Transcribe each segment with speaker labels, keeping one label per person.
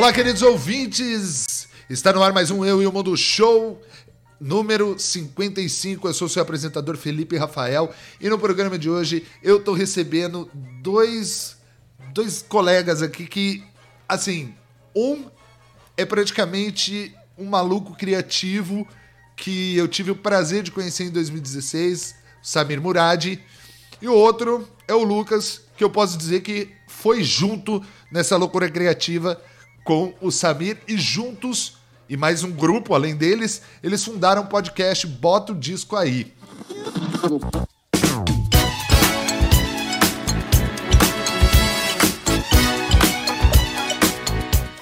Speaker 1: Olá, queridos ouvintes! Está no ar mais um Eu e o Mundo Show, número 55. Eu sou seu apresentador Felipe Rafael e no programa de hoje eu estou recebendo dois, dois colegas aqui que, assim, um é praticamente um maluco criativo que eu tive o prazer de conhecer em 2016, Samir Murad, e o outro é o Lucas, que eu posso dizer que foi junto nessa loucura criativa com o Samir e juntos e mais um grupo além deles, eles fundaram o podcast Bota o Disco Aí.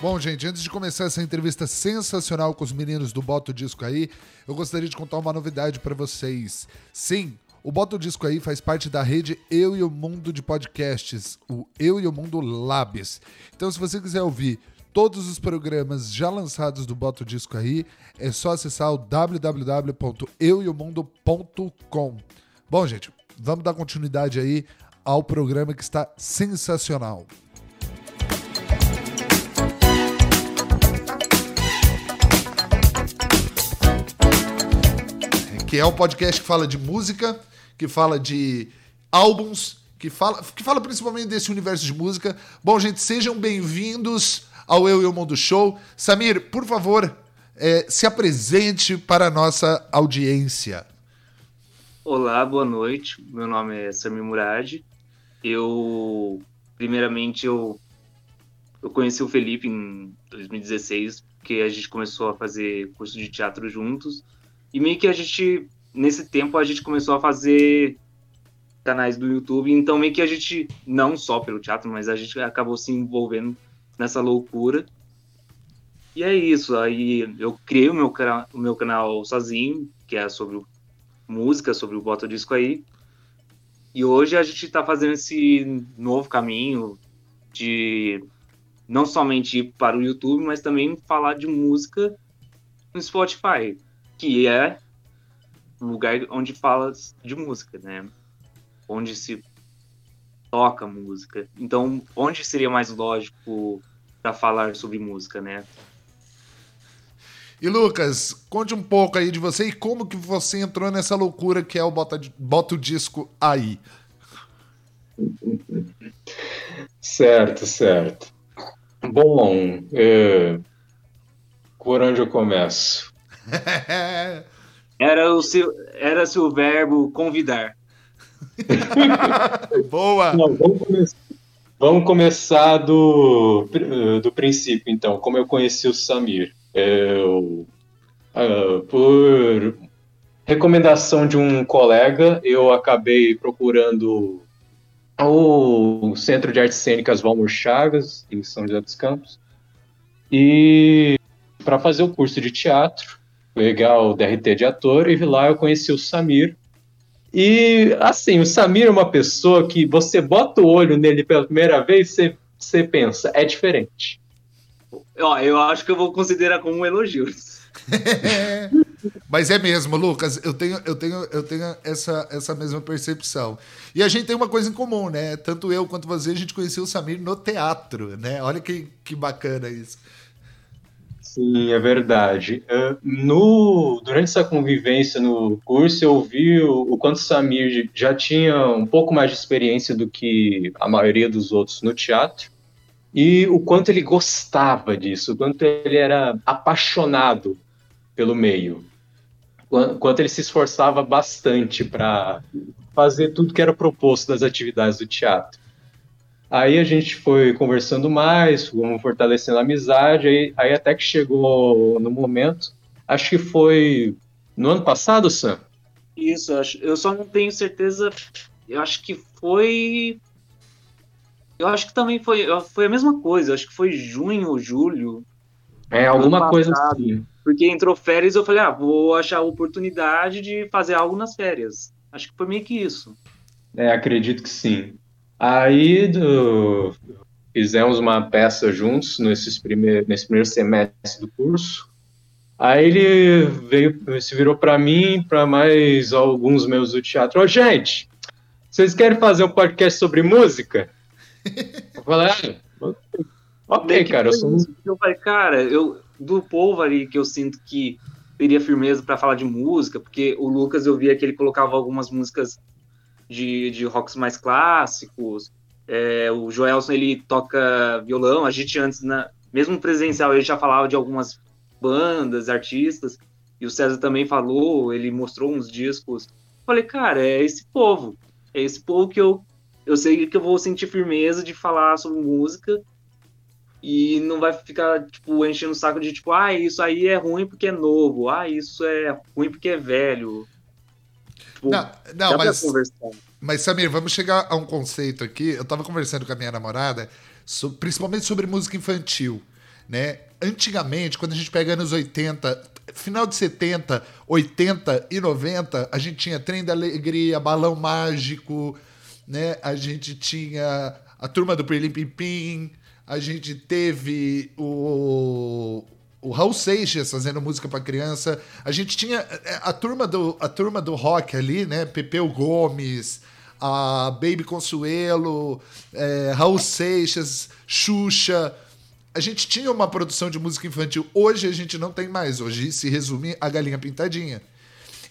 Speaker 1: Bom, gente, antes de começar essa entrevista sensacional com os meninos do Bota o Disco Aí, eu gostaria de contar uma novidade para vocês. Sim, o Bota o Disco Aí faz parte da rede Eu e o Mundo de Podcasts, o Eu e o Mundo Labs. Então, se você quiser ouvir todos os programas já lançados do Bota o Disco aí, é só acessar o www.eueomundo.com. Bom, gente, vamos dar continuidade aí ao programa que está sensacional. Que é um podcast que fala de música, que fala de álbuns, que fala, que fala principalmente desse universo de música. Bom, gente, sejam bem-vindos ao Eu e o Mundo Show. Samir, por favor, é, se apresente para a nossa audiência.
Speaker 2: Olá, boa noite. Meu nome é Samir Murad. Eu, primeiramente, eu, eu conheci o Felipe em 2016, porque a gente começou a fazer curso de teatro juntos. E meio que a gente, nesse tempo, a gente começou a fazer canais do YouTube. Então, meio que a gente, não só pelo teatro, mas a gente acabou se envolvendo nessa loucura. E é isso. Aí eu criei o meu, o meu canal sozinho, que é sobre música, sobre o Bota Disco aí. E hoje a gente está fazendo esse novo caminho de não somente ir para o YouTube, mas também falar de música no Spotify, que é um lugar onde fala de música, né? Onde se toca música. Então, onde seria mais lógico para falar sobre música, né?
Speaker 1: E Lucas, conte um pouco aí de você e como que você entrou nessa loucura que é o Bota, bota o Disco aí.
Speaker 3: Certo, certo. Bom, é... por onde eu começo?
Speaker 2: era, o seu, era seu verbo convidar.
Speaker 1: Boa!
Speaker 3: Não, vamos, começar, vamos começar do, do princípio, então. Como eu conheci o Samir. Eu, uh, por recomendação de um colega, eu acabei procurando o Centro de Artes Cênicas Valmor Chagas, em São José dos Campos, e para fazer o curso de teatro, pegar o DRT de ator, e lá eu conheci o Samir, e, assim, o Samir é uma pessoa que você bota o olho nele pela primeira vez, você, você pensa, é diferente.
Speaker 2: Ó, eu acho que eu vou considerar como um elogio.
Speaker 1: Mas é mesmo, Lucas, eu tenho, eu tenho, eu tenho essa, essa mesma percepção. E a gente tem uma coisa em comum, né? Tanto eu quanto você, a gente conheceu o Samir no teatro, né? Olha que, que bacana isso.
Speaker 3: Sim, é verdade. Uh, no, durante essa convivência no curso, eu vi o, o quanto Samir já tinha um pouco mais de experiência do que a maioria dos outros no teatro, e o quanto ele gostava disso, o quanto ele era apaixonado pelo meio, o quanto ele se esforçava bastante para fazer tudo que era proposto das atividades do teatro. Aí a gente foi conversando mais, fomos fortalecendo a amizade, aí, aí até que chegou no momento, acho que foi no ano passado, Sam?
Speaker 2: Isso, eu só não tenho certeza, eu acho que foi... Eu acho que também foi, foi a mesma coisa, acho que foi junho ou julho.
Speaker 3: É, alguma coisa assim.
Speaker 2: Porque entrou férias e eu falei, ah, vou achar a oportunidade de fazer algo nas férias. Acho que foi meio que isso.
Speaker 3: É, acredito que sim. Aí do, fizemos uma peça juntos nesses primeir, nesse primeiro semestre do curso. Aí ele veio, se virou para mim, para mais alguns meus do teatro. Ô, gente, vocês querem fazer um podcast sobre música? Eu falei, ah, Ok, cara, eu sou.
Speaker 2: Eu falei, cara, eu, do povo ali que eu sinto que teria firmeza para falar de música, porque o Lucas eu via que ele colocava algumas músicas de, de rocks mais clássicos. É, o Joelson ele toca violão. A gente antes, na, mesmo presencial, ele já falava de algumas bandas, artistas. E o César também falou, ele mostrou uns discos. Falei, cara, é esse povo. É esse povo que eu, eu sei que eu vou sentir firmeza de falar sobre música e não vai ficar, tipo, enchendo o saco de, tipo, ah, isso aí é ruim porque é novo, ah, isso é ruim porque é velho.
Speaker 1: Tipo, não, não mas, mas, Samir, vamos chegar a um conceito aqui. Eu tava conversando com a minha namorada, so, principalmente sobre música infantil, né? Antigamente, quando a gente pega anos 80, final de 70, 80 e 90, a gente tinha Trem da Alegria, Balão Mágico, né? A gente tinha a turma do Pirlim Pim, a gente teve o, o Raul Seixas fazendo música para criança. A gente tinha é, a turma do, a turma do rock ali, né? Pepeu Gomes, a Baby Consuelo, é, Raul Seixas, Xuxa. A gente tinha uma produção de música infantil. Hoje a gente não tem mais. Hoje se resume a Galinha Pintadinha.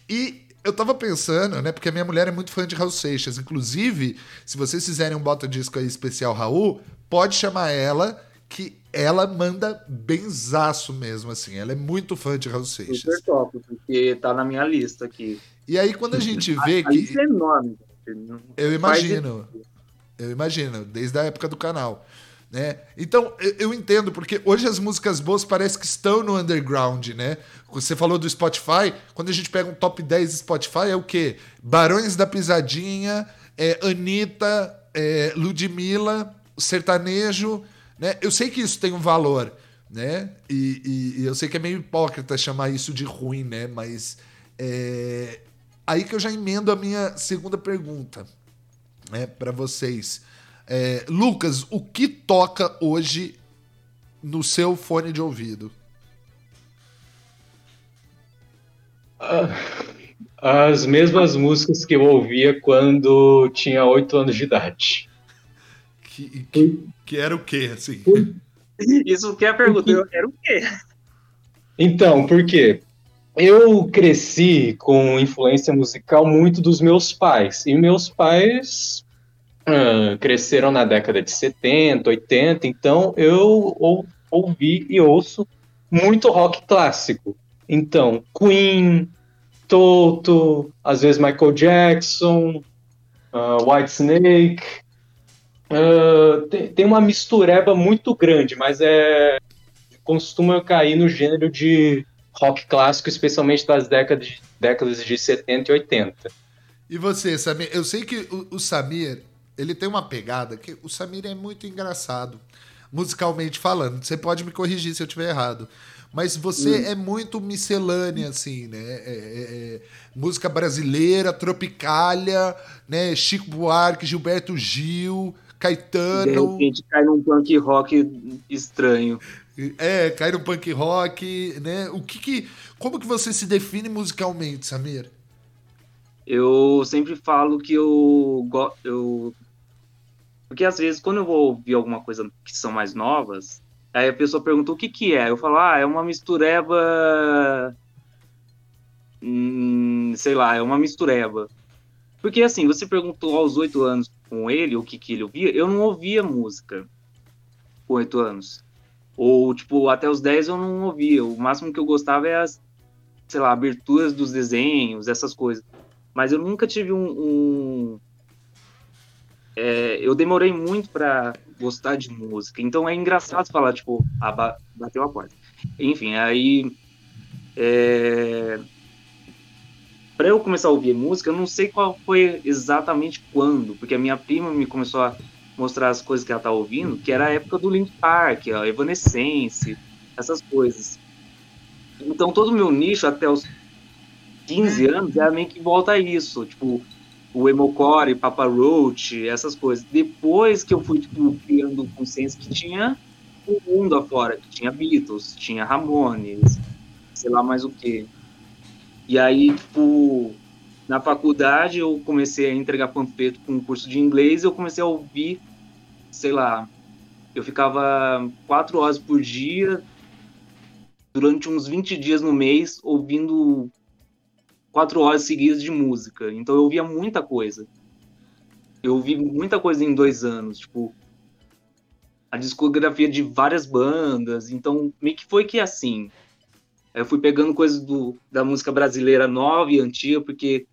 Speaker 1: E eu tava pensando, né? Porque a minha mulher é muito fã de Raul Seixas. Inclusive, se vocês fizerem um bota disco aí especial Raul, pode chamar ela, que ela manda benzaço mesmo, assim. Ela é muito fã de Raul Seixas.
Speaker 2: Super top, porque tá na minha lista aqui.
Speaker 1: E aí, quando a gente vê
Speaker 2: a,
Speaker 1: que.
Speaker 2: Lista é enorme.
Speaker 1: Eu imagino. Eu imagino, desde a época do canal. Né? Então, eu entendo, porque hoje as músicas boas parece que estão no underground, né? Você falou do Spotify, quando a gente pega um top 10 Spotify, é o quê? Barões da Pisadinha, é, Anitta, é, Ludmilla, sertanejo, né? Eu sei que isso tem um valor, né? E, e, e eu sei que é meio hipócrita chamar isso de ruim, né? Mas é aí que eu já emendo a minha segunda pergunta, né? Para vocês, é, Lucas, o que toca hoje no seu fone de ouvido?
Speaker 3: As mesmas músicas que eu ouvia quando tinha oito anos de idade.
Speaker 1: Que, que, que era o quê, assim?
Speaker 2: Isso que é a pergunta, era o quê?
Speaker 3: Então, por quê? Eu cresci com influência musical muito dos meus pais. E meus pais uh, cresceram na década de 70, 80, então eu ou, ouvi e ouço muito rock clássico. Então, Queen, Toto, às vezes Michael Jackson, uh, White Snake, Uh, tem, tem, uma mistureba muito grande, mas é costuma cair no gênero de rock clássico, especialmente das décadas de, décadas de 70 e 80.
Speaker 1: E você, Samir? Eu sei que o, o Samir, ele tem uma pegada que o Samir é muito engraçado, musicalmente falando. Você pode me corrigir se eu estiver errado. Mas você hum. é muito miscelânea, assim, né? É, é, é, música brasileira, tropicália, né? Chico Buarque, Gilberto Gil, Caetano. De
Speaker 2: repente cai num punk rock estranho.
Speaker 1: É, cai no punk rock, né? O que, que como que você se define musicalmente, Samir?
Speaker 2: Eu sempre falo que eu eu porque às vezes quando eu vou ouvir alguma coisa que são mais novas, aí a pessoa pergunta o que que é, eu falo ah é uma mistureba, hum, sei lá, é uma mistureba. Porque assim, você perguntou aos oito anos com ele, o que, que ele ouvia, eu não ouvia música com oito anos. Ou, tipo, até os dez eu não ouvia. O máximo que eu gostava é as, sei lá, aberturas dos desenhos, essas coisas. Mas eu nunca tive um. um é, eu demorei muito para gostar de música. Então é engraçado falar, tipo, ah, bateu a porta. Enfim, aí. É, para eu começar a ouvir música, eu não sei qual foi exatamente quando, porque a minha prima me começou a mostrar as coisas que ela tá ouvindo, que era a época do Link Park, a Evanescence, essas coisas. Então todo o meu nicho até os 15 anos era meio que volta a isso, tipo o Emocore, Papa Roach, essas coisas. Depois que eu fui tipo, criando consciência que tinha o mundo afora, que tinha Beatles, tinha Ramones, sei lá mais o que. E aí, tipo, na faculdade eu comecei a entregar panfleto com um curso de inglês e eu comecei a ouvir, sei lá, eu ficava quatro horas por dia, durante uns 20 dias no mês, ouvindo quatro horas seguidas de música. Então eu ouvia muita coisa. Eu ouvi muita coisa em dois anos, tipo, a discografia de várias bandas. Então, meio que foi que assim. Eu fui pegando coisas do, da música brasileira nova e antiga, porque,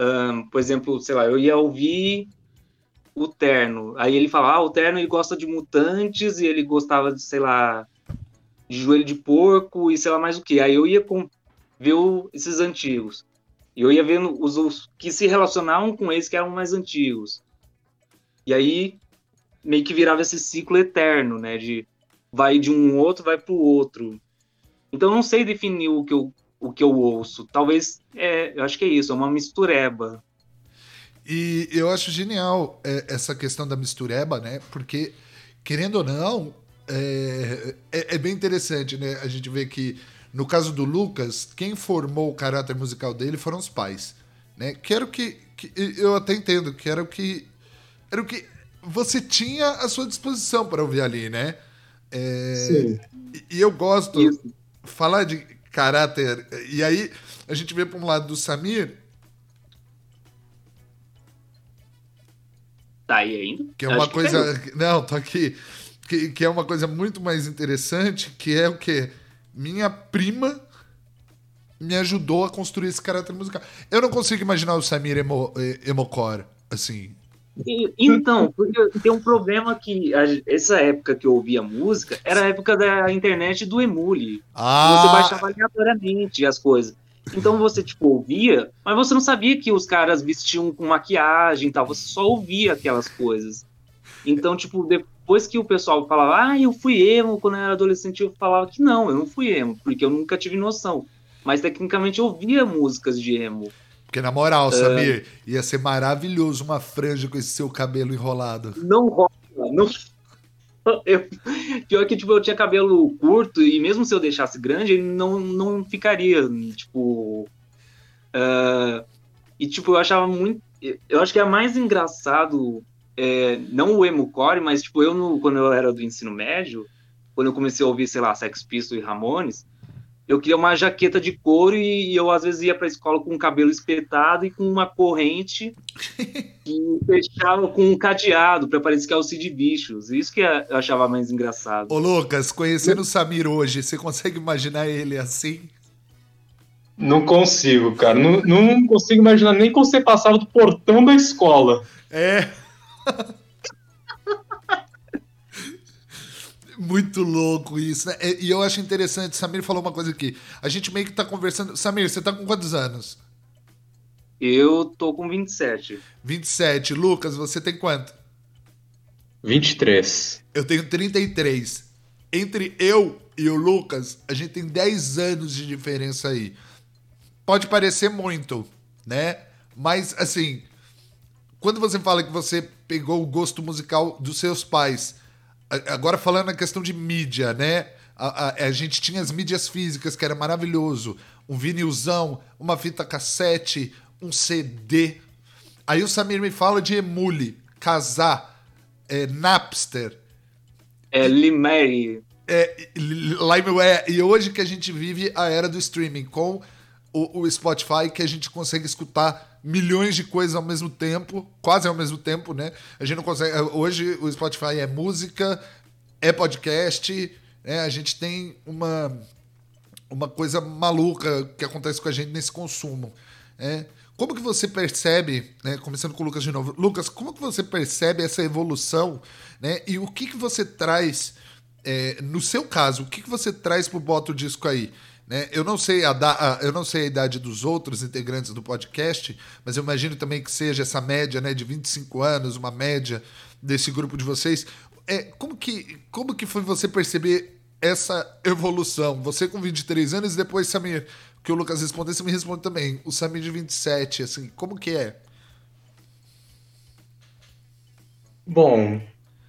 Speaker 2: um, por exemplo, sei lá, eu ia ouvir o Terno. Aí ele falava, ah, o Terno ele gosta de mutantes e ele gostava de, sei lá, de joelho de porco e sei lá mais o que. Aí eu ia com, ver o, esses antigos. E eu ia vendo os, os, que se relacionavam com esses que eram mais antigos. E aí meio que virava esse ciclo eterno, né? De vai de um outro, vai pro outro. Então eu não sei definir o que eu, o que eu ouço. Talvez, é, eu acho que é isso, é uma mistureba.
Speaker 1: E eu acho genial é, essa questão da mistureba, né? Porque, querendo ou não, é, é, é, bem interessante, né? A gente vê que, no caso do Lucas, quem formou o caráter musical dele foram os pais, né? Que era o que, que eu até entendo, que era o que era o que você tinha à sua disposição para ouvir ali, né? É, Sim. E, e eu gosto Isso. Falar de caráter. E aí a gente vê para um lado do Samir.
Speaker 2: Tá aí ainda?
Speaker 1: Que é uma coisa. Não, tô aqui. Que, que é uma coisa muito mais interessante, que é o que? Minha prima me ajudou a construir esse caráter musical. Eu não consigo imaginar o Samir emo, emocore, assim,
Speaker 2: então, porque tem um problema que a, essa época que eu ouvia música era a época da internet do emule. Ah. Você baixava aleatoriamente as coisas. Então você, tipo, ouvia, mas você não sabia que os caras vestiam com maquiagem e tal, você só ouvia aquelas coisas. Então, tipo, depois que o pessoal falava, ah, eu fui emo quando eu era adolescente, eu falava que não, eu não fui emo, porque eu nunca tive noção. Mas tecnicamente eu ouvia músicas de emo.
Speaker 1: Porque, na moral, é. Samir, ia ser maravilhoso uma franja com esse seu cabelo enrolado.
Speaker 2: Não rola, não. Eu, pior que, tipo, eu tinha cabelo curto e mesmo se eu deixasse grande, ele não, não ficaria, tipo... Uh, e, tipo, eu achava muito... Eu acho que é mais engraçado, é, não o emo core, mas, tipo, eu, no, quando eu era do ensino médio, quando eu comecei a ouvir, sei lá, Sex Pistols e Ramones, eu queria uma jaqueta de couro e, eu às vezes ia para a escola com o cabelo espetado e com uma corrente que fechava com um cadeado para parecer que é o Cid Bichos. Isso que eu achava mais engraçado.
Speaker 1: Ô Lucas, conhecendo o Samir hoje, você consegue imaginar ele assim?
Speaker 3: Não consigo, cara. Não, não consigo imaginar nem como você passava do portão da escola.
Speaker 1: É. Muito louco isso, né? E eu acho interessante, Samir falou uma coisa aqui. A gente meio que tá conversando. Samir, você tá com quantos anos?
Speaker 2: Eu tô com 27.
Speaker 1: 27. Lucas, você tem quanto?
Speaker 3: 23.
Speaker 1: Eu tenho 33. Entre eu e o Lucas, a gente tem 10 anos de diferença aí. Pode parecer muito, né? Mas, assim, quando você fala que você pegou o gosto musical dos seus pais Agora falando na questão de mídia, né? A, a, a, gente tinha as mídias físicas, que era maravilhoso. Um vinilzão, uma fita cassete, um CD. Aí o Samir me fala de Emule, Casar, é, Napster.
Speaker 2: É, Limere.
Speaker 1: É, Limeware. E hoje que a gente vive a era do streaming, com o, o Spotify, que a gente consegue escutar milhões de coisas ao mesmo tempo, quase ao mesmo tempo, né? A gente não consegue. É, hoje o Spotify é música, é podcast, né? A gente tem uma, uma coisa maluca que acontece com a gente nesse consumo. Né? Como que você percebe, né? Começando com o Lucas de novo, Lucas, como que você percebe essa evolução, né? E o que que você traz, é, no seu caso, o que que você traz pro Bota o Disco aí? Né? Eu, não sei a da, eu não sei a idade dos outros integrantes do podcast, mas eu imagino também que seja essa média né, de 25 anos, uma média desse grupo de vocês. É, como, que, como que foi você perceber essa evolução? Você com 23 anos e depois, Samir, que o Lucas respondeu, você me responde também. O Samir de 27, assim, como que é?
Speaker 3: Bom,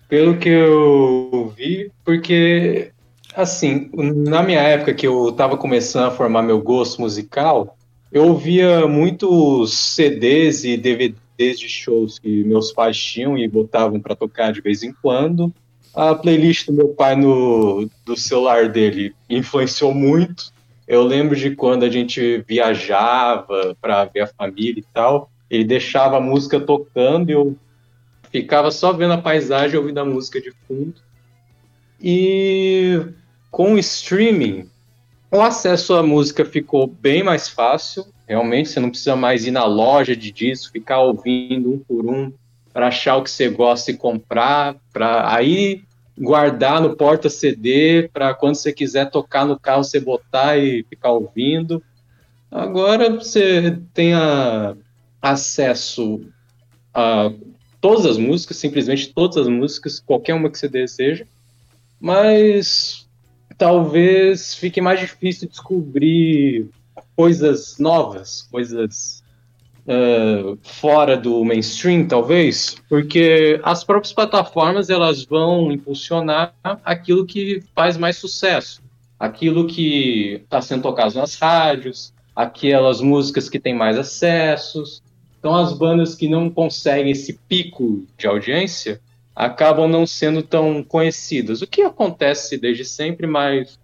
Speaker 3: pelo que eu vi, porque Assim, na minha época que eu estava começando a formar meu gosto musical, eu ouvia muitos CDs e desde shows que meus pais tinham e botavam para tocar de vez em quando. A playlist do meu pai no do celular dele influenciou muito. Eu lembro de quando a gente viajava para ver a família e tal, ele deixava a música tocando e eu ficava só vendo a paisagem, ouvindo a música de fundo. E com o streaming, o acesso à música ficou bem mais fácil. Realmente, você não precisa mais ir na loja de disco, ficar ouvindo um por um para achar o que você gosta e comprar, para aí guardar no porta CD para quando você quiser tocar no carro você botar e ficar ouvindo. Agora você tem a, acesso a todas as músicas, simplesmente todas as músicas, qualquer uma que você deseja, mas talvez fique mais difícil descobrir coisas novas, coisas uh, fora do mainstream, talvez, porque as próprias plataformas elas vão impulsionar aquilo que faz mais sucesso, aquilo que está sendo tocado nas rádios, aquelas músicas que têm mais acessos. Então, as bandas que não conseguem esse pico de audiência acabam não sendo tão conhecidas. O que acontece desde sempre, mas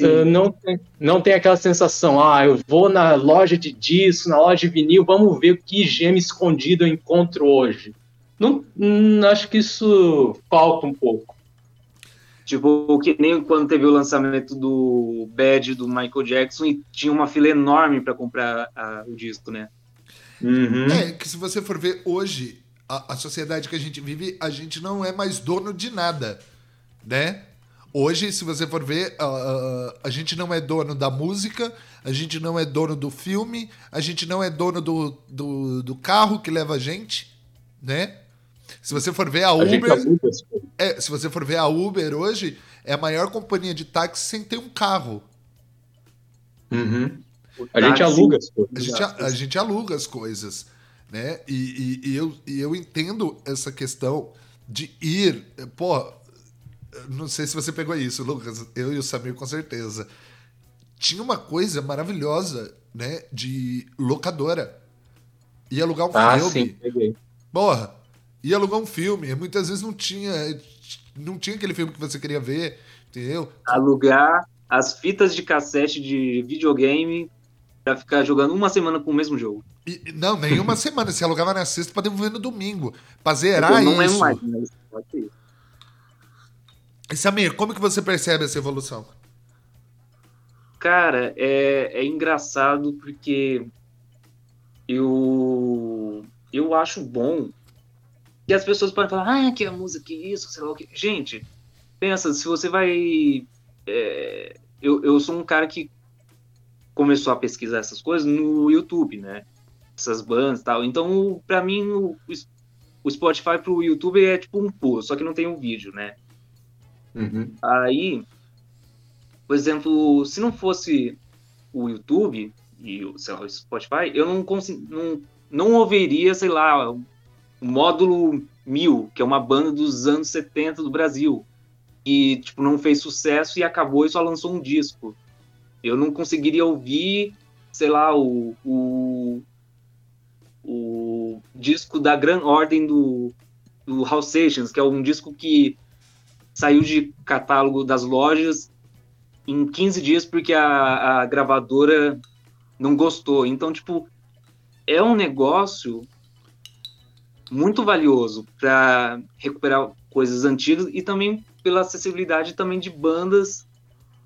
Speaker 3: uh, não, tem, não tem aquela sensação, ah, eu vou na loja de disco, na loja de vinil, vamos ver o que gêmeo escondido eu encontro hoje. Não, não, acho que isso falta um pouco.
Speaker 2: Tipo, que nem quando teve o lançamento do Bad do Michael Jackson e tinha uma fila enorme para comprar a, o disco, né?
Speaker 1: Uhum. É, que se você for ver hoje, a, a, sociedade que a gente vive, a gente não é mais dono de nada, né? Hoje, se você for ver, uh, a gente não é dono da música, a gente não é dono do filme, a gente não é dono do, do, do carro que leva a gente, né? Se você for ver a, a Uber. É, se você for ver a Uber hoje, é a maior companhia de táxi sem ter um carro.
Speaker 3: Uhum. A gente aluga as
Speaker 1: coisas. A gente, a, a gente aluga as coisas. Né? E, e, e, eu, e eu entendo essa questão de ir. Pô, não sei se você pegou isso, Lucas. Eu e o Samir, com certeza. Tinha uma coisa maravilhosa, né? De locadora. Ia alugar um ah, filme. Sim, peguei. Porra, ia alugar um filme. Muitas vezes não tinha. Não tinha aquele filme que você queria ver, entendeu?
Speaker 2: Alugar as fitas de cassete de videogame pra ficar jogando uma semana com o mesmo jogo.
Speaker 1: E, não, nem uma semana. Se alugava na sexta pra devolver no domingo. Pra zerar não isso. mais, mas pode ser. E Samir, como que você percebe essa evolução?
Speaker 2: Cara, é, é engraçado porque eu, eu acho bom que as pessoas podem falar, ah, que a música, que isso, sei lá o que. Gente, pensa, se você vai. É, eu, eu sou um cara que começou a pesquisar essas coisas no YouTube, né? Essas bandas e tal. Então, para mim, o, o Spotify pro YouTube é tipo um pulo, só que não tem um vídeo, né? Uhum. Aí, por exemplo, se não fosse o YouTube e sei lá, o Spotify, eu não, não, não ouviria, sei lá, o Módulo 1000, que é uma banda dos anos 70 do Brasil. E, tipo, não fez sucesso e acabou e só lançou um disco. Eu não conseguiria ouvir, sei lá, o, o, o disco da Gran Ordem do, do House Sessions, que é um disco que saiu de catálogo das lojas em 15 dias porque a, a gravadora não gostou. Então, tipo, é um negócio muito valioso para recuperar coisas antigas e também pela acessibilidade também de bandas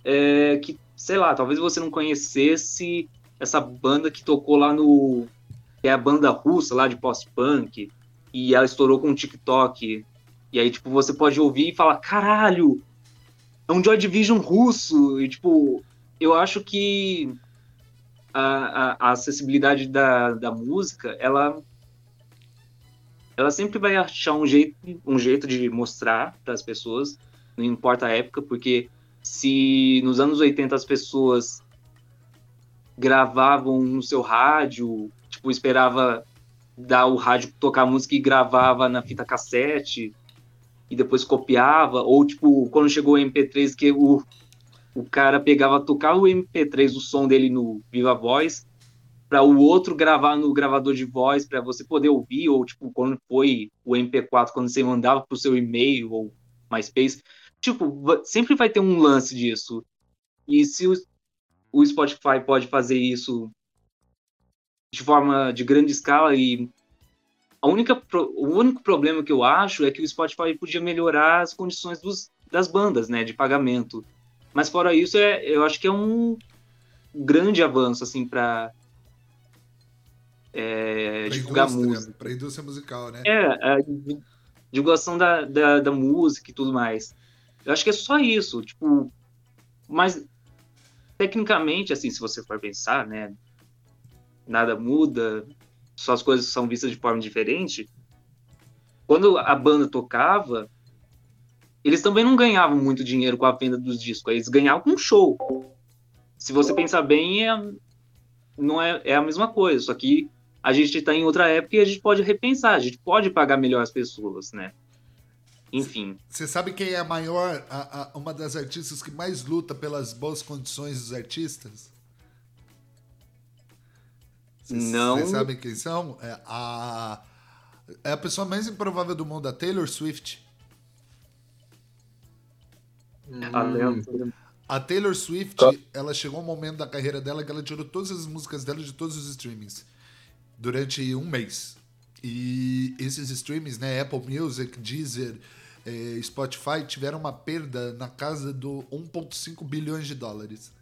Speaker 2: é, que sei lá, talvez você não conhecesse essa banda que tocou lá no. que é a banda russa lá de post-punk, e ela estourou com o TikTok. E aí, tipo, você pode ouvir e falar: caralho, é um Joy Division russo. E, tipo, eu acho que a, a, a acessibilidade da, da música, ela. Ela sempre vai achar um jeito, um jeito de mostrar para as pessoas, não importa a época, porque se nos anos 80 as pessoas gravavam no seu rádio, tipo, esperava dar o rádio tocar música e gravava na fita cassete e depois copiava, ou tipo, quando chegou o MP3 que o, o cara pegava, tocava o MP3, o som dele no Viva Voz, para o outro gravar no gravador de voz para você poder ouvir ou tipo quando foi o MP4 quando você mandava pro seu e-mail ou MySpace, tipo, sempre vai ter um lance disso. E se o, o Spotify pode fazer isso de forma de grande escala e a única o único problema que eu acho é que o Spotify podia melhorar as condições dos, das bandas, né, de pagamento. Mas fora isso, é, eu acho que é um grande avanço assim para é, divulgar música.
Speaker 1: Para a indústria musical, né?
Speaker 2: É, a divulgação da, da, da, música e tudo mais. Eu acho que é só isso, tipo, mas tecnicamente, assim, se você for pensar, né, nada muda, só as coisas são vistas de forma diferente. Quando a banda tocava, eles também não ganhavam muito dinheiro com a venda dos discos, eles ganhavam com show. Se você pensar bem, é, não é, é a mesma coisa, só que a gente está em outra época e a gente pode repensar, a gente pode pagar melhor as pessoas, né? Enfim.
Speaker 1: Você sabe quem é a maior, a, a, uma das artistas que mais luta pelas boas condições dos artistas?
Speaker 2: Cês, Não.
Speaker 1: Vocês sabem quem são? É a, é a pessoa mais improvável do mundo, a Taylor Swift.
Speaker 2: Hum.
Speaker 1: A Taylor Swift, ela chegou um momento da carreira dela que ela tirou todas as músicas dela de todos os streamings durante um mês. E esses streamings, né, Apple Music, Deezer, eh, Spotify, tiveram uma perda na casa do 1,5 bilhões de dólares.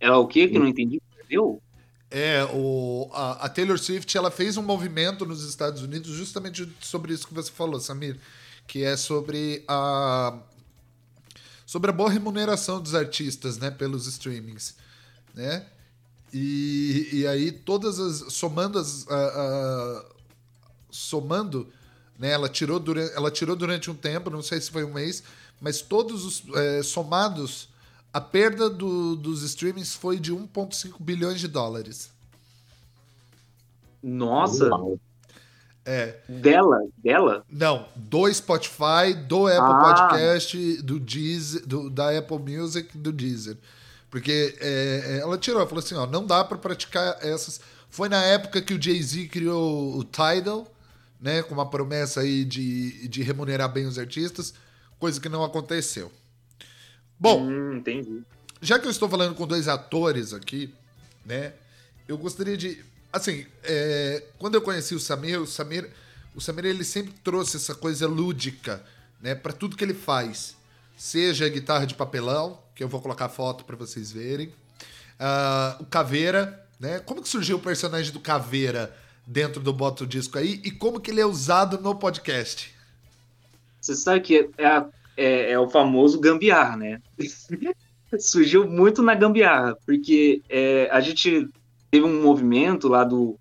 Speaker 2: É o que que não entendi? Viu?
Speaker 1: É, o, a, a, Taylor Swift ela fez um movimento nos Estados Unidos justamente sobre isso que você falou, Samir, que é sobre a sobre a boa remuneração dos artistas, né, pelos streamings, né? E, e aí todas as somando as somando, né, ela tirou durante ela tirou durante um tempo, não sei se foi um mês, mas todos os é, somados a perda do, dos streamings foi de 1,5 bilhões de dólares.
Speaker 2: Nossa!
Speaker 1: Uau. É.
Speaker 2: Dela? Dela?
Speaker 1: Não, do Spotify, do Apple ah. Podcast, do Deezer, do, da Apple Music, do Deezer. Porque é, é ela tirou, falou assim, ó, não dá para praticar essas... Foi na época que o Jay-Z criou o Tidal, né, com uma promessa aí de, de remunerar bem os artistas, coisa que não aconteceu. Bom,
Speaker 2: hum,
Speaker 1: já que eu estou falando com dois atores aqui, né? Eu gostaria de. Assim, é, quando eu conheci o Samir, o Samir, o Samir ele sempre trouxe essa coisa lúdica, né? Para tudo que ele faz. Seja a guitarra de papelão, que eu vou colocar foto para vocês verem. Uh, o Caveira, né? Como que surgiu o personagem do Caveira dentro do Bota Disco aí? E como que ele é usado no podcast?
Speaker 2: Você sabe que é a é, é o famoso gambiarra, né? Surgiu muito na gambiarra, porque é, a gente teve um movimento lá do.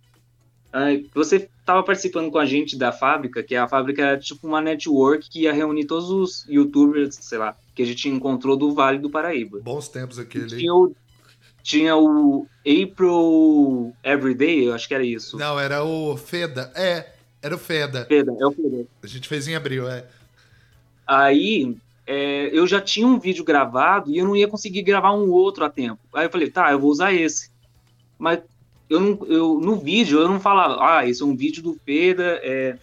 Speaker 2: você estava participando com a gente da fábrica, que a fábrica era tipo uma network que ia reunir todos os youtubers, sei lá, que a gente encontrou do Vale do Paraíba.
Speaker 1: Bons tempos aquele.
Speaker 2: Tinha o, tinha o April Everyday, eu acho que era isso.
Speaker 1: Não, era o Feda. É, era o Feda.
Speaker 2: Feda, é o Feda.
Speaker 1: A gente fez em abril, é.
Speaker 2: Aí é, eu já tinha um vídeo gravado e eu não ia conseguir gravar um outro a tempo. Aí eu falei, tá, eu vou usar esse. Mas eu, não, eu no vídeo eu não falava, ah, esse é um vídeo do Peda, é,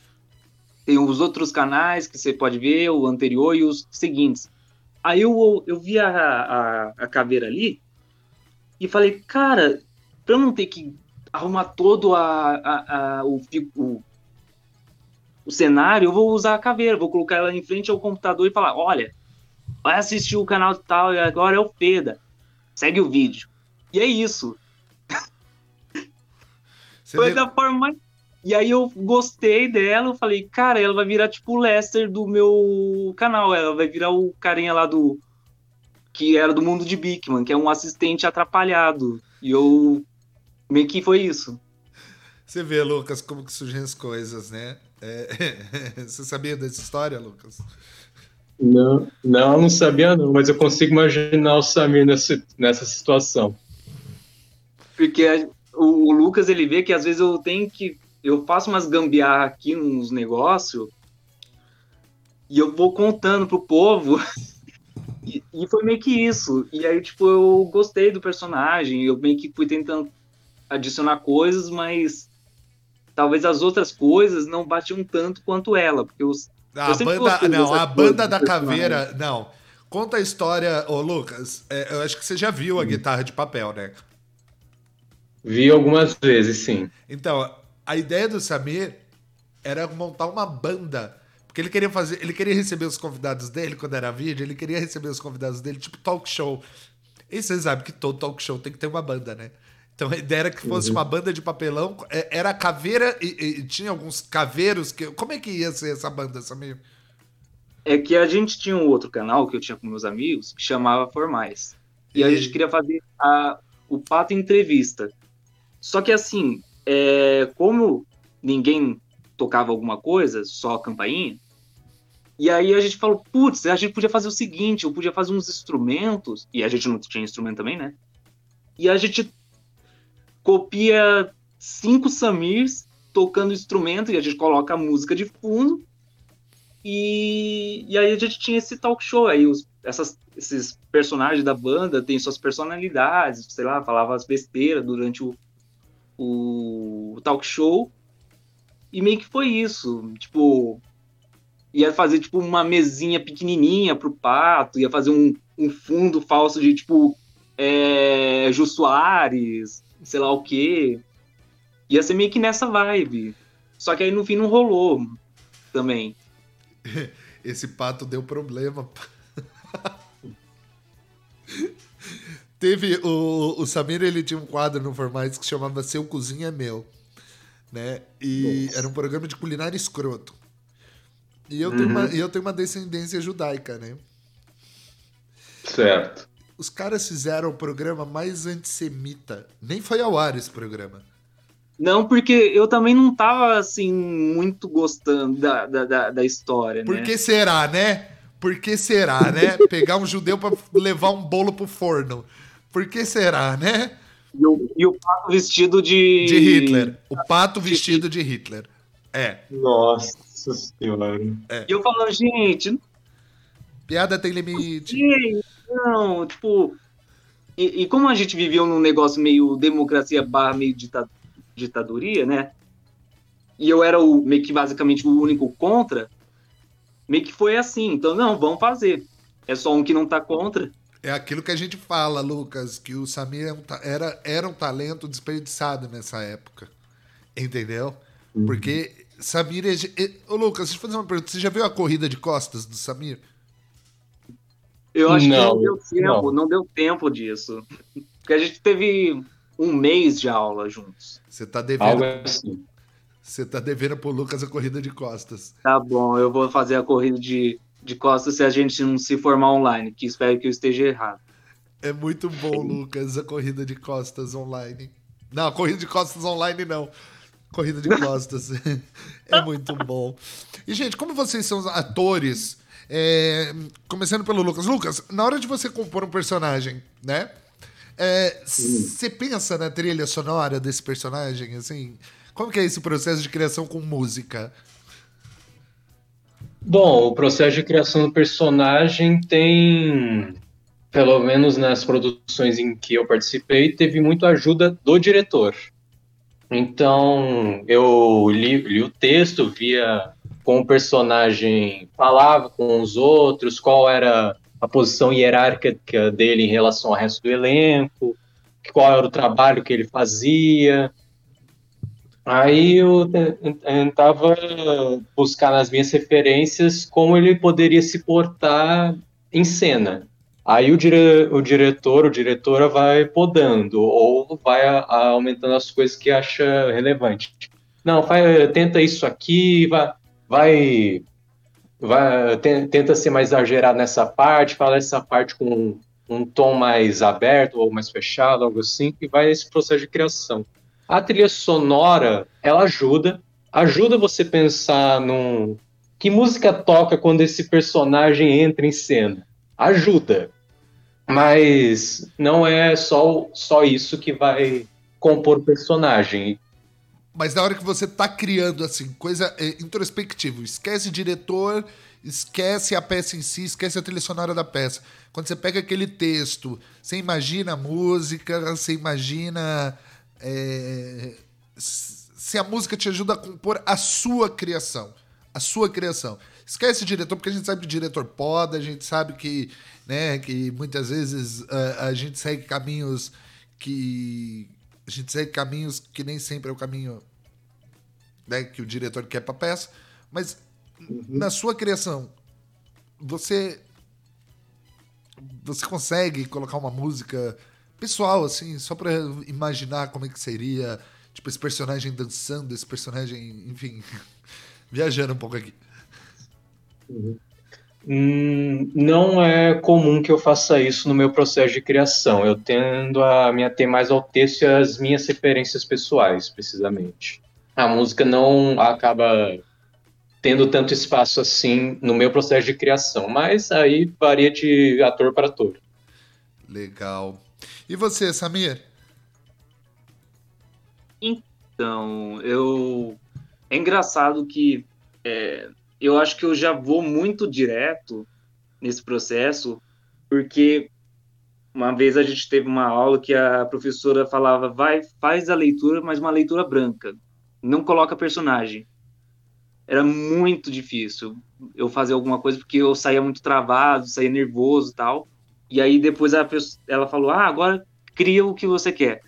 Speaker 2: tem os outros canais que você pode ver, o anterior e os seguintes. Aí eu, eu vi a, a, a caveira ali e falei, cara, pra eu não ter que arrumar todo a, a, a o, o o cenário, eu vou usar a caveira, vou colocar ela em frente ao computador e falar: olha, vai assistir o canal tal e agora é o Peda. Segue o vídeo. E é isso. Foi da forma mais. E aí eu gostei dela, eu falei, cara, ela vai virar tipo o Lester do meu canal, ela vai virar o carinha lá do. Que era do mundo de Bigman, que é um assistente atrapalhado. E eu. meio que foi isso.
Speaker 1: Você vê, Lucas, como que surgem as coisas, né? É, você sabia dessa história, Lucas?
Speaker 3: Não, não, não sabia não, mas eu consigo imaginar o Samir nessa, nessa situação.
Speaker 2: Porque o, o, Lucas, ele vê que às vezes eu tenho que... Eu faço umas gambiarra aqui nos negócios e eu vou contando pro povo e, e, foi meio que isso. E aí, tipo, eu gostei do personagem, eu meio que fui tentando adicionar coisas, mas talvez as outras coisas não batiam tanto quanto ela, porque os
Speaker 1: a banda, não, a banda da caveira, não. Conta a história, ô Lucas. É, eu acho que você já viu a hum. guitarra de papel, né?
Speaker 3: Vi algumas vezes, sim.
Speaker 1: Então, a ideia do Samir era montar uma banda. Porque ele queria fazer. Ele queria receber os convidados dele quando era vídeo, ele queria receber os convidados dele, tipo talk show. E você sabe que todo talk show tem que ter uma banda, né? Então a ideia era que fosse uhum. uma banda de papelão. É, era caveira e, e, tinha alguns caveiros. Que, como é que ia ser essa banda, Samir?
Speaker 2: É que a gente tinha um outro canal que eu tinha com meus amigos que chamava Formais. E, e... a gente queria fazer a, o Pato Entrevista. Só que assim, é, como ninguém tocava alguma coisa, só a campainha, e aí a gente falou, putz, a gente podia fazer o seguinte, eu podia fazer uns instrumentos, e a gente não tinha instrumento também, né? E a gente copia cinco Samirs tocando instrumento e a gente coloca a música de fundo. E, e aí a gente tinha esse talk show. Aí os, essas, esses personagens da banda têm suas personalidades, sei lá, falava as besteiras durante o, o talk show. E meio que foi isso. Tipo, ia fazer tipo uma mesinha pequenininha pro pato, ia fazer um, um fundo falso de tipo é, Jô Soares, sei lá o quê. Ia ser meio que nessa vibe. Só que aí no fim não rolou também.
Speaker 1: Esse pato deu problema. Teve o, o Samir, ele tinha um quadro no Formais que chamava Seu Cozinha é Meu, né? E Nossa. era um programa de culinária escroto. E eu, uhum. tenho uma, eu tenho uma descendência judaica, né?
Speaker 3: Certo.
Speaker 1: Os caras fizeram o programa mais antissemita. Nem foi ao ar esse programa.
Speaker 2: Não, porque eu também não tava, assim, muito gostando da, da, da história,
Speaker 1: Por
Speaker 2: né?
Speaker 1: que será, né? Por que será, né? Pegar um judeu para levar um bolo pro forno. Por que será, né?
Speaker 2: E o, e o pato vestido de...
Speaker 1: De Hitler. O pato vestido de Hitler. É.
Speaker 3: Nossa senhora.
Speaker 2: É. E eu falando, gente...
Speaker 1: Piada tem limite.
Speaker 2: Não, tipo. E, e, como a gente vivia num negócio meio democracia barra meio dita, ditadoria, né? E eu era o meio que basicamente o único contra, meio que foi assim. Então, não, vamos fazer. É só um que não tá contra.
Speaker 1: É aquilo que a gente fala, Lucas, que o Samir é era, era um talento desperdiçado nessa época. Entendeu? Uhum. Porque Samir. É, ô, Lucas, deixa eu fazer uma pergunta. Você já viu a corrida de costas do Samir?
Speaker 2: Eu acho não, que não deu tempo, não. não deu tempo disso. Porque a gente teve um mês de aula juntos.
Speaker 1: Você tá devendo. Assim. Você tá devendo pro Lucas a corrida de costas.
Speaker 2: Tá bom, eu vou fazer a corrida de, de costas se a gente não se formar online, que espero que eu esteja errado.
Speaker 1: É muito bom, Lucas, a corrida de costas online. Não, a corrida de costas online não. Corrida de costas. é muito bom. E, gente, como vocês são atores é, começando pelo Lucas. Lucas, na hora de você compor um personagem, né? Você é, pensa na trilha sonora desse personagem, assim? Como que é esse processo de criação com música?
Speaker 3: Bom, o processo de criação do personagem tem, pelo menos nas produções em que eu participei, teve muito ajuda do diretor. Então, eu li, li o texto, via como o personagem falava com os outros, qual era a posição hierárquica dele em relação ao resto do elenco, qual era o trabalho que ele fazia. Aí eu tentava buscar nas minhas referências como ele poderia se portar em cena. Aí o, dire o diretor, o diretora vai podando ou vai aumentando as coisas que acha relevante. Não, tenta isso aqui, vai, vai, vai tenta ser mais exagerado nessa parte, fala essa parte com um tom mais aberto ou mais fechado, algo assim, e vai esse processo de criação. A trilha sonora, ela ajuda, ajuda você pensar num que música toca quando esse personagem entra em cena. Ajuda. Mas não é só, só isso que vai compor o personagem.
Speaker 1: Mas na hora que você tá criando, assim, coisa é, introspectiva, esquece diretor, esquece a peça em si, esquece a trilha sonora da peça. Quando você pega aquele texto, você imagina a música, você imagina é, se a música te ajuda a compor a sua criação. A sua criação. Esquece o diretor, porque a gente sabe que diretor poda, a gente sabe que, né, que muitas vezes a, a gente segue caminhos que. A gente segue caminhos que nem sempre é o caminho né, que o diretor quer para peça. Mas uhum. na sua criação, você você consegue colocar uma música pessoal, assim, só para imaginar como é que seria, tipo, esse personagem dançando, esse personagem, enfim, viajando um pouco aqui.
Speaker 3: Hum, não é comum que eu faça isso no meu processo de criação. Eu tendo a me ater mais ao texto e às minhas referências pessoais, precisamente. A música não acaba tendo tanto espaço assim no meu processo de criação, mas aí varia de ator para ator.
Speaker 1: Legal. E você, Samir?
Speaker 2: Então, eu. É engraçado que é, eu acho que eu já vou muito direto nesse processo, porque uma vez a gente teve uma aula que a professora falava, vai, faz a leitura, mas uma leitura branca, não coloca personagem era muito difícil eu fazer alguma coisa porque eu saía muito travado, saía nervoso tal. E aí depois pessoa, ela falou: "Ah, agora cria o que você quer".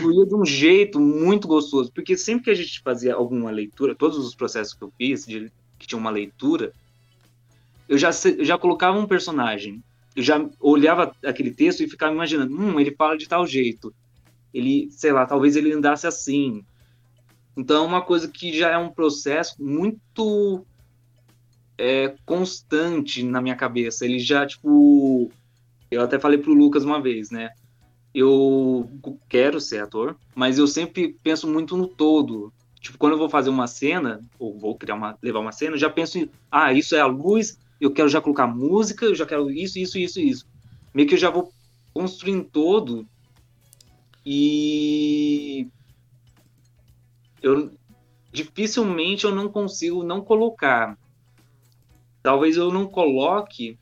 Speaker 2: Fluía de um jeito muito gostoso, porque sempre que a gente fazia alguma leitura, todos os processos que eu fiz de que tinha uma leitura, eu já eu já colocava um personagem. Eu já olhava aquele texto e ficava imaginando, hum, ele fala de tal jeito. Ele, sei lá, talvez ele andasse assim, então é uma coisa que já é um processo muito é, constante na minha cabeça. Ele já, tipo. Eu até falei pro Lucas uma vez, né? Eu quero ser ator, mas eu sempre penso muito no todo. Tipo, quando eu vou fazer uma cena, ou vou criar uma, levar uma cena, eu já penso em, ah, isso é a luz, eu quero já colocar música, eu já quero isso, isso, isso, isso. Meio que eu já vou construindo todo e eu dificilmente eu não consigo não colocar. Talvez eu não coloque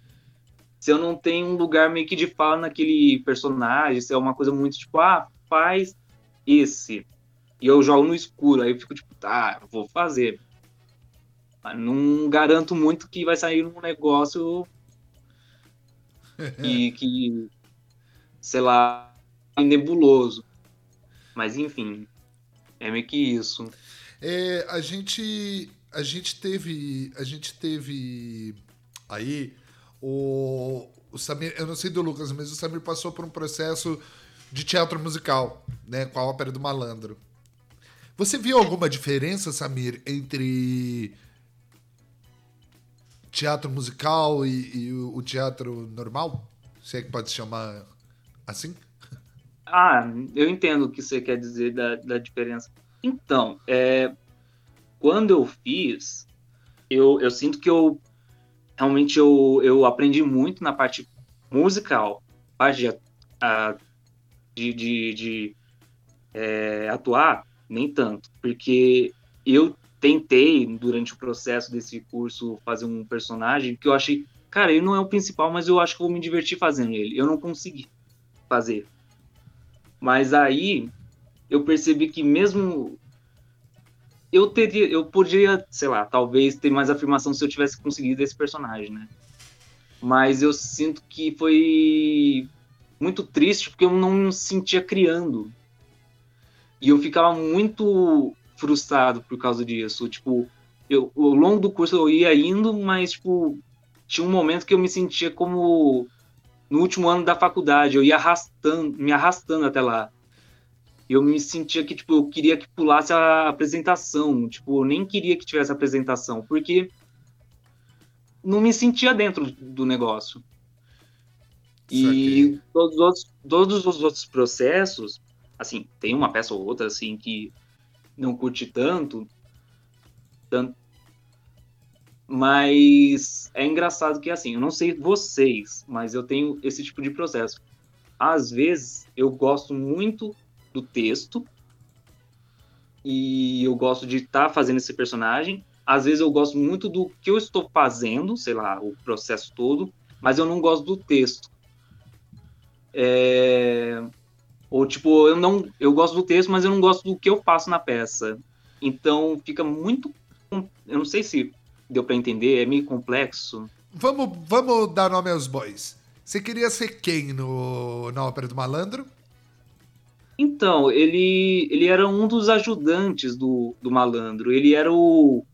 Speaker 2: se eu não tenho um lugar meio que de fala naquele personagem, se é uma coisa muito tipo, ah, faz esse. E eu jogo no escuro, aí eu fico tipo, tá, vou fazer. Mas não garanto muito que vai sair um negócio que, que sei lá, nebuloso. Mas enfim, é meio que isso.
Speaker 1: É, a gente a gente teve a gente teve aí o, o Samir, eu não sei do Lucas, mas o Samir passou por um processo de teatro musical, né, com a ópera do Malandro. Você viu alguma diferença, Samir, entre teatro musical e, e o, teatro normal? Se é que pode se chamar assim?
Speaker 2: Ah, eu entendo o que você quer dizer da, da diferença. Então, é, quando eu fiz, eu, eu sinto que eu realmente eu, eu aprendi muito na parte musical, parte de, a, de, de, de é, atuar, nem tanto, porque eu tentei, durante o processo desse curso, fazer um personagem que eu achei, cara, ele não é o principal, mas eu acho que vou me divertir fazendo ele. Eu não consegui fazer. Mas aí eu percebi que mesmo eu teria, eu podia, sei lá, talvez ter mais afirmação se eu tivesse conseguido esse personagem, né? Mas eu sinto que foi muito triste porque eu não me sentia criando. E eu ficava muito frustrado por causa disso. Tipo, eu, ao longo do curso eu ia indo, mas, tipo, tinha um momento que eu me sentia como no último ano da faculdade, eu ia arrastando, me arrastando até lá. Eu me sentia que, tipo, eu queria que pulasse a apresentação, tipo, eu nem queria que tivesse apresentação, porque não me sentia dentro do negócio. E todos os, outros, todos os outros processos, assim, tem uma peça ou outra, assim, que não curte tanto, tanto mas é engraçado que, assim, eu não sei vocês, mas eu tenho esse tipo de processo. Às vezes, eu gosto muito do texto e eu gosto de estar tá fazendo esse personagem. Às vezes, eu gosto muito do que eu estou fazendo, sei lá, o processo todo, mas eu não gosto do texto. É... Ou tipo, eu não, eu gosto do texto, mas eu não gosto do que eu faço na peça. Então fica muito, eu não sei se deu para entender, é meio complexo.
Speaker 1: Vamos, vamos dar nome aos boys. Você queria ser quem no, na ópera do Malandro?
Speaker 2: Então, ele, ele era um dos ajudantes do, do malandro. Ele era o,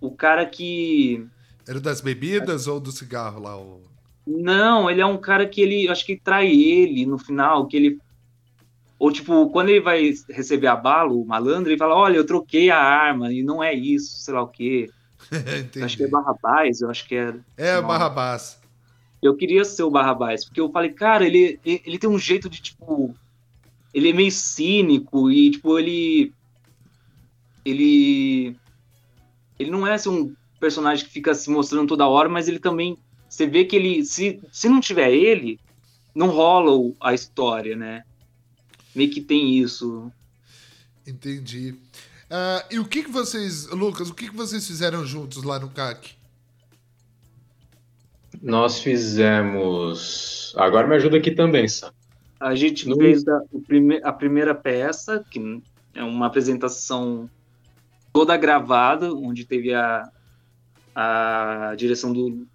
Speaker 2: o cara que.
Speaker 1: Era das bebidas ou do cigarro lá? O...
Speaker 2: Não, ele é um cara que ele. Acho que trai ele no final, que ele. Ou, tipo, quando ele vai receber a bala, o malandro, ele fala: Olha, eu troquei a arma e não é isso, sei lá o quê. acho que é Barrabás, eu acho que é.
Speaker 1: É, Barrabás.
Speaker 2: Eu queria ser o Barrabás, porque eu falei, cara, ele, ele tem um jeito de, tipo, ele é meio cínico e, tipo, ele. Ele. Ele não é assim, um personagem que fica se mostrando toda hora, mas ele também. Você vê que ele. Se, se não tiver ele, não rola a história, né? Meio que tem isso.
Speaker 1: Entendi. Uh, e o que, que vocês. Lucas, o que, que vocês fizeram juntos lá no CAC?
Speaker 3: Nós fizemos. Agora me ajuda aqui também, Sam.
Speaker 2: A gente no... fez a, prime a primeira peça, que é uma apresentação toda gravada, onde teve a, a direção do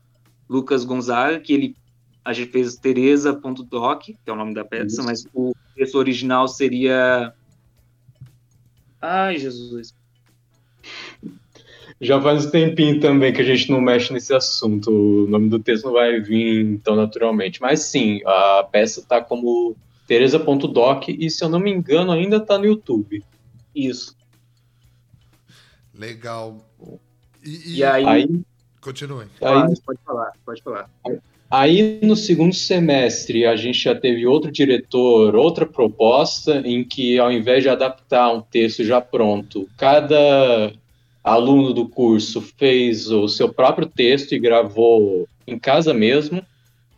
Speaker 2: Lucas Gonzaga, que ele a gente fez Teresa.doc, que é o nome da peça, Isso. mas o texto original seria Ai, Jesus.
Speaker 3: Já faz um tempinho também que a gente não mexe nesse assunto. O nome do texto não vai vir tão naturalmente. Mas sim, a peça está como Teresa.doc e, se eu não me engano, ainda está no YouTube.
Speaker 2: Isso.
Speaker 1: Legal.
Speaker 2: E, e... e aí... aí...
Speaker 1: Continue.
Speaker 2: Aí... Pode falar, pode falar.
Speaker 3: Aí no segundo semestre a gente já teve outro diretor, outra proposta, em que ao invés de adaptar um texto já pronto, cada aluno do curso fez o seu próprio texto e gravou em casa mesmo.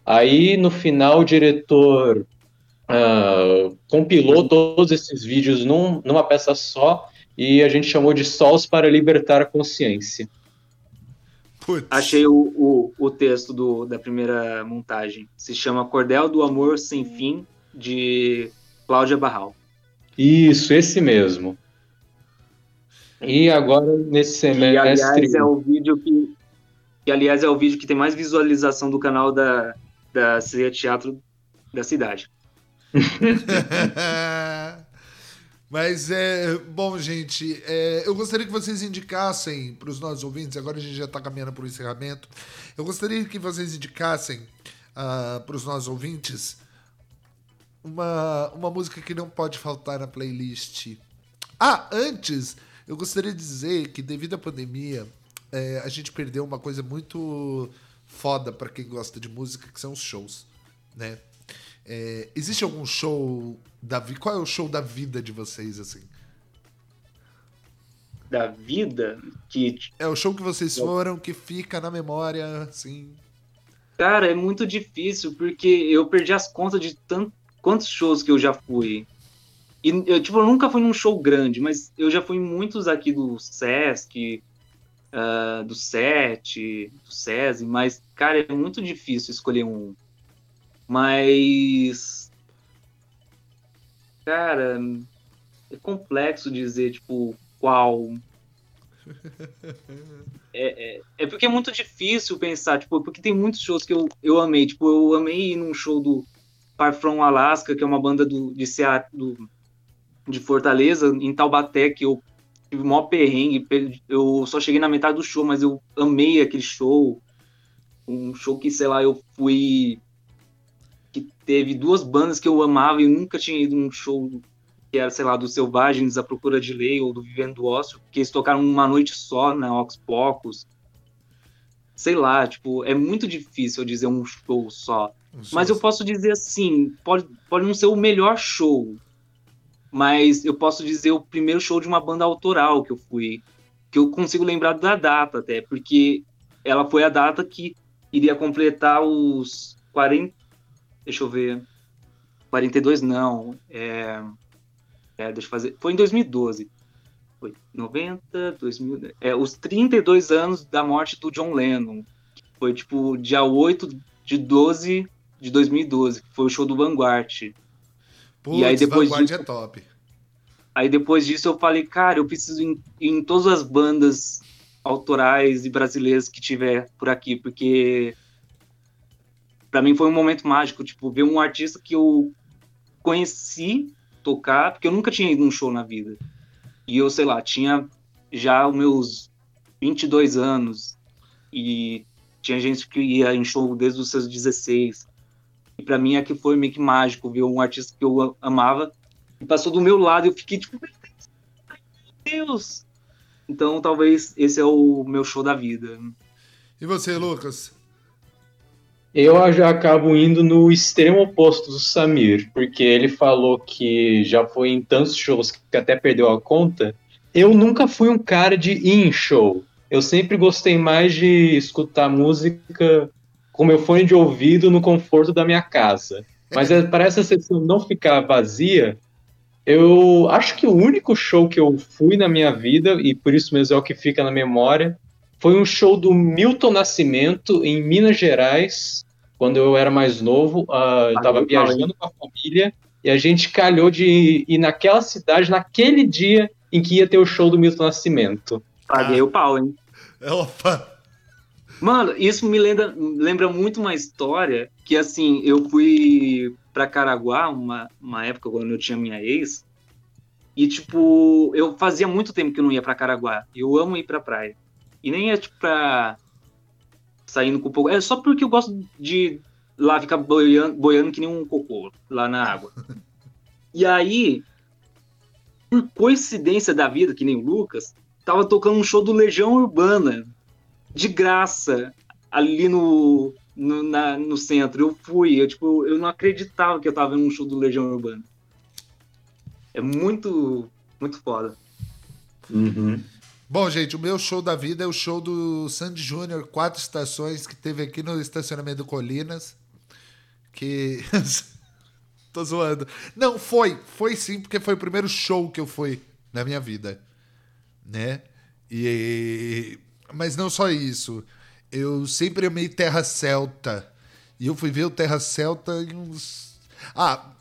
Speaker 3: Aí no final o diretor uh, compilou todos esses vídeos num, numa peça só e a gente chamou de Sols para Libertar a Consciência.
Speaker 2: Putz. Achei o, o, o texto do, da primeira montagem. Se chama Cordel do Amor Sem Fim, de Cláudia Barral.
Speaker 3: Isso, esse mesmo. E agora, nesse semestre. E,
Speaker 2: aliás, é o vídeo que. que aliás, é o vídeo que tem mais visualização do canal da, da Ceia Teatro da cidade.
Speaker 1: Mas é bom, gente. É, eu gostaria que vocês indicassem para os nossos ouvintes. Agora a gente já está caminhando para o encerramento. Eu gostaria que vocês indicassem uh, ah, para os nossos ouvintes uma, uma música que não pode faltar na playlist. Ah, antes, eu gostaria de dizer que devido à pandemia, é, a gente perdeu uma coisa muito foda para quem gosta de música, que são os shows, né? É, existe algum show da vida? Qual é o show da vida de vocês, assim?
Speaker 2: Da vida? Que...
Speaker 1: É o show que vocês foram, que fica na memória, assim.
Speaker 2: Cara, é muito difícil, porque eu perdi as contas de tanto, quantos shows que eu já fui. E eu, tipo, eu nunca fui num show grande, mas eu já fui em muitos aqui do Sesc, uh, do SET, do SESI, mas, cara, é muito difícil escolher um. Mas. Cara, é complexo dizer, tipo, qual. É, é, é, porque é muito difícil pensar, tipo, porque tem muitos shows que eu, eu amei. Tipo, eu amei ir num show do Far From Alaska, que é uma banda do, de, do, de Fortaleza, em Taubaté, que eu tive o maior perrengue. Eu só cheguei na metade do show, mas eu amei aquele show. Um show que, sei lá, eu fui que teve duas bandas que eu amava e nunca tinha ido num show que era, sei lá, do Selvagens, A Procura de Lei ou do Vivendo do Ócio, que eles tocaram uma noite só na Ox Pocos. Sei lá, tipo, é muito difícil eu dizer um show só. Um show mas eu posso dizer assim, pode, pode não ser o melhor show, mas eu posso dizer o primeiro show de uma banda autoral que eu fui, que eu consigo lembrar da data até, porque ela foi a data que iria completar os 40, Deixa eu ver. 42 não. É, é, deixa eu fazer. Foi em 2012. Foi 90, 2000. É, os 32 anos da morte do John Lennon. Foi tipo dia 8 de 12 de 2012, que foi o show do Vanguard.
Speaker 1: Putz, e aí depois disso, é top.
Speaker 2: Aí depois disso eu falei, cara, eu preciso ir em, em todas as bandas autorais e brasileiras que tiver por aqui, porque para mim foi um momento mágico, tipo, ver um artista que eu conheci tocar, porque eu nunca tinha ido num show na vida. E eu, sei lá, tinha já os meus 22 anos e tinha gente que ia em show desde os seus 16. E para mim aqui foi meio que mágico ver um artista que eu amava e passou do meu lado e eu fiquei tipo, meu Deus! Então talvez esse é o meu show da vida.
Speaker 1: E você, Lucas?
Speaker 3: Eu já acabo indo no extremo oposto do Samir, porque ele falou que já foi em tantos shows que até perdeu a conta. Eu nunca fui um cara de ir em show. Eu sempre gostei mais de escutar música com meu fone de ouvido no conforto da minha casa. Mas é, para essa sessão não ficar vazia, eu acho que o único show que eu fui na minha vida, e por isso mesmo é o que fica na memória, foi um show do Milton Nascimento em Minas Gerais, quando eu era mais novo, uh, eu estava viajando com a família e a gente calhou de ir naquela cidade naquele dia em que ia ter o show do Milton Nascimento.
Speaker 2: Paguei o pau, hein?
Speaker 1: Opa!
Speaker 2: Mano, isso me lembra, lembra muito uma história que, assim, eu fui pra Caraguá uma, uma época quando eu tinha minha ex e, tipo, eu fazia muito tempo que eu não ia pra Caraguá. Eu amo ir pra praia. E nem é, tipo, pra saindo com pouco. É só porque eu gosto de lá ficar boiando, boiando que nem um cocô lá na água. E aí, por coincidência da vida, que nem o Lucas, tava tocando um show do Legião Urbana, de graça, ali no, no, na, no centro. Eu fui, eu, tipo, eu não acreditava que eu tava vendo um show do Legião Urbana. É muito, muito foda.
Speaker 3: Uhum.
Speaker 1: Bom, gente, o meu show da vida é o show do Sandy Júnior, quatro estações, que teve aqui no estacionamento do Colinas. Que. Tô zoando. Não, foi. Foi sim, porque foi o primeiro show que eu fui na minha vida. Né? E. Mas não só isso. Eu sempre amei Terra Celta. E eu fui ver o Terra Celta em uns. Ah,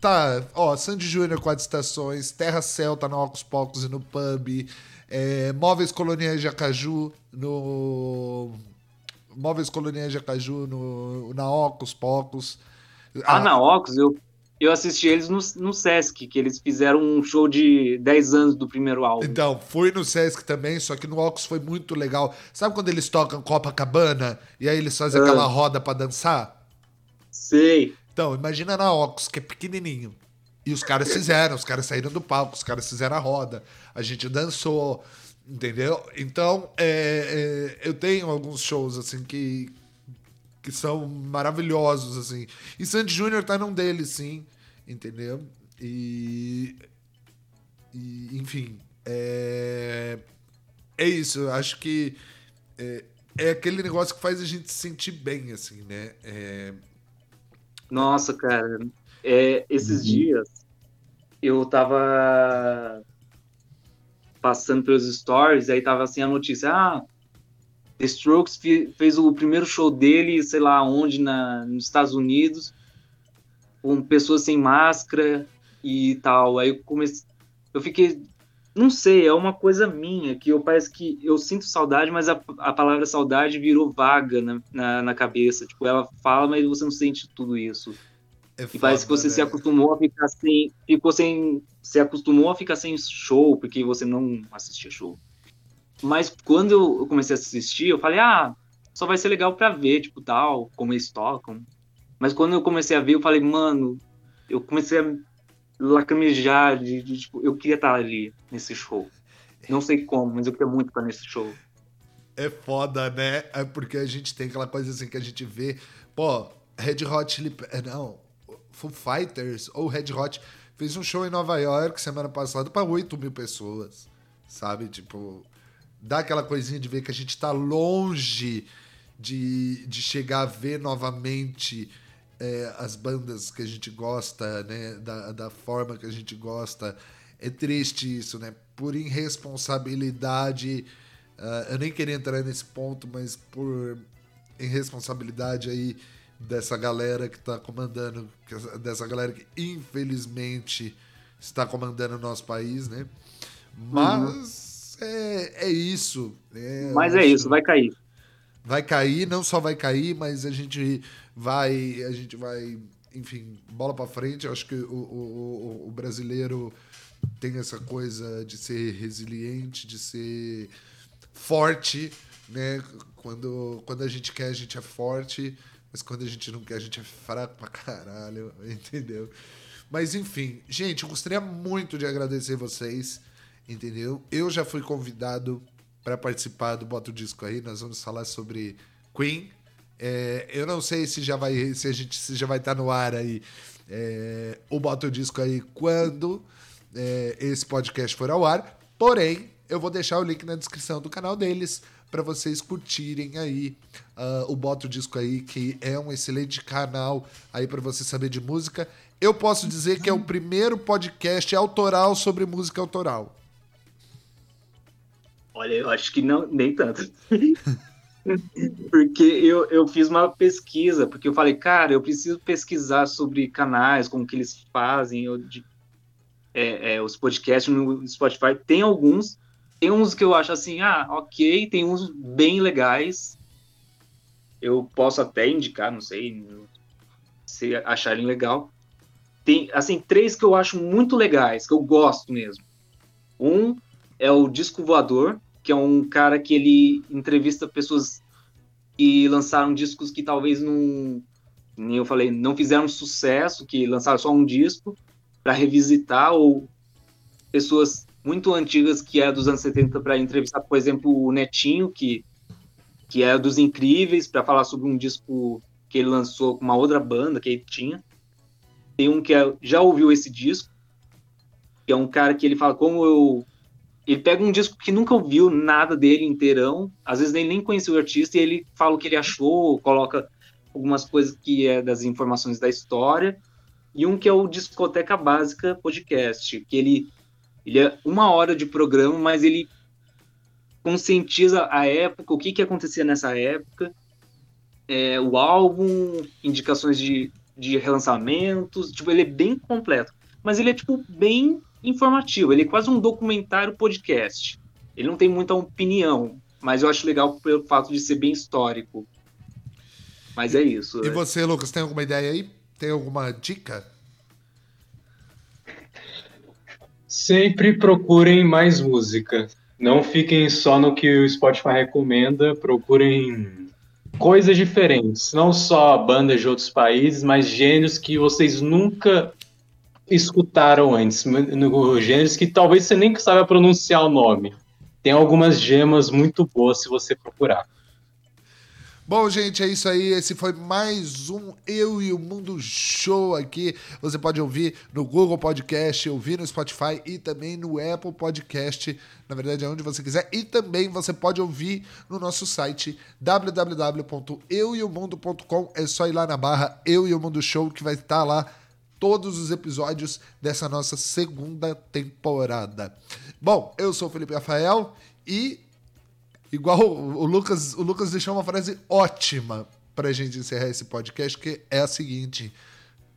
Speaker 1: tá. Ó, Sandy Júnior, quatro estações. Terra Celta no Ocos Pocos e no Pub. É, Móveis Coloniais de Acaju no. Móveis Coloniais de Acaju no, na Ocus Pocos.
Speaker 2: Ah, ah, na Ocus, eu, eu assisti eles no, no Sesc, que eles fizeram um show de 10 anos do primeiro álbum.
Speaker 1: Então, fui no Sesc também, só que no Ocus foi muito legal. Sabe quando eles tocam Copacabana e aí eles fazem ah. aquela roda para dançar?
Speaker 2: Sei.
Speaker 1: Então, imagina na Ocus, que é pequenininho. E os caras fizeram, os caras saíram do palco, os caras fizeram a roda, a gente dançou, entendeu? Então, é, é, eu tenho alguns shows, assim, que, que são maravilhosos, assim. E Sandy Júnior tá num deles, sim, entendeu? E, e enfim, é, é isso, acho que é, é aquele negócio que faz a gente se sentir bem, assim, né? É...
Speaker 2: Nossa, cara, é, esses uhum. dias eu tava passando pelos stories, aí tava assim a notícia, ah, The Strokes fez o primeiro show dele, sei lá onde, na, nos Estados Unidos, com pessoas sem máscara e tal. Aí eu comecei, eu fiquei, não sei, é uma coisa minha, que eu parece que eu sinto saudade, mas a, a palavra saudade virou vaga na, na, na cabeça. Tipo, ela fala, mas você não sente tudo isso. É foda, e parece que você né? se acostumou a ficar sem. Ficou sem. Se acostumou a ficar sem show, porque você não assistia show. Mas quando eu comecei a assistir, eu falei, ah, só vai ser legal pra ver, tipo, tal, como eles tocam. Mas quando eu comecei a ver, eu falei, mano, eu comecei a lacrimejar de, de tipo, eu queria estar ali nesse show. Não sei como, mas eu queria muito estar nesse show.
Speaker 1: É foda, né? É porque a gente tem aquela coisa assim que a gente vê, pô, Red Hot Chili não, Foo Fighters ou Red Hot fez um show em Nova York semana passada para 8 mil pessoas, sabe? Tipo, dá aquela coisinha de ver que a gente está longe de, de chegar a ver novamente é, as bandas que a gente gosta, né? Da, da forma que a gente gosta. É triste isso, né? Por irresponsabilidade. Uh, eu nem queria entrar nesse ponto, mas por irresponsabilidade aí dessa galera que está comandando, dessa galera que infelizmente está comandando o nosso país, né? Mas uhum. É, é isso.
Speaker 2: É, mas é isso, vai cair.
Speaker 1: Vai cair, não só vai cair, mas a gente vai, a gente vai, enfim, bola para frente. Eu acho que o, o, o brasileiro tem essa coisa de ser resiliente, de ser forte, né? Quando, quando a gente quer, a gente é forte, mas quando a gente não quer, a gente é fraco pra caralho, entendeu? Mas enfim, gente, eu gostaria muito de agradecer vocês, entendeu? Eu já fui convidado para participar do Bota o Disco aí, nós vamos falar sobre Queen. É, eu não sei se já vai, se a gente se já vai estar tá no ar aí é, o Bota o Disco aí quando é, esse podcast for ao ar. Porém, eu vou deixar o link na descrição do canal deles para vocês curtirem aí uh, o Bota o Disco aí, que é um excelente canal aí para você saber de música. Eu posso dizer que é o primeiro podcast autoral sobre música autoral.
Speaker 2: Olha, eu acho que não, nem tanto. porque eu, eu fiz uma pesquisa, porque eu falei, cara, eu preciso pesquisar sobre canais, como que eles fazem, eu, de é, é, os podcasts no Spotify. Tem alguns, tem uns que eu acho assim, ah, ok, tem uns bem legais. Eu posso até indicar, não sei se acharem legal. Tem, assim, três que eu acho muito legais, que eu gosto mesmo. Um é o Disco Voador, que é um cara que ele entrevista pessoas que lançaram discos que talvez não, nem eu falei, não fizeram sucesso, que lançaram só um disco, para revisitar ou pessoas muito antigas que é dos anos 70 para entrevistar, por exemplo, o Netinho, que, que é dos Incríveis, para falar sobre um disco que ele lançou com uma outra banda que ele tinha. Tem um que é, já ouviu esse disco, que é um cara que ele fala como eu. Ele pega um disco que nunca ouviu nada dele inteirão, às vezes nem, nem conheceu o artista, e ele fala o que ele achou, coloca algumas coisas que é das informações da história, e um que é o Discoteca Básica Podcast, que ele, ele é uma hora de programa, mas ele conscientiza a época, o que, que acontecia nessa época, é, o álbum, indicações de, de relançamentos, tipo, ele é bem completo. Mas ele é, tipo, bem informativo, ele é quase um documentário podcast. Ele não tem muita opinião, mas eu acho legal pelo fato de ser bem histórico. Mas é isso.
Speaker 1: E é. você, Lucas, tem alguma ideia aí? Tem alguma dica?
Speaker 3: Sempre procurem mais música. Não fiquem só no que o Spotify recomenda, procurem coisas diferentes. Não só bandas de outros países, mas gêneros que vocês nunca escutaram antes. Gêneros que talvez você nem saiba pronunciar o nome. Tem algumas gemas muito boas se você procurar.
Speaker 1: Bom, gente, é isso aí. Esse foi mais um Eu e o Mundo Show aqui. Você pode ouvir no Google Podcast, ouvir no Spotify e também no Apple Podcast. Na verdade, é onde você quiser. E também você pode ouvir no nosso site www.eueomundo.com. É só ir lá na barra Eu e o Mundo Show que vai estar lá todos os episódios dessa nossa segunda temporada. Bom, eu sou o Felipe Rafael e Igual o Lucas, o Lucas deixou uma frase ótima para a gente encerrar esse podcast, que é a seguinte: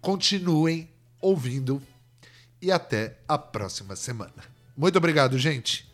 Speaker 1: continuem ouvindo e até a próxima semana. Muito obrigado, gente.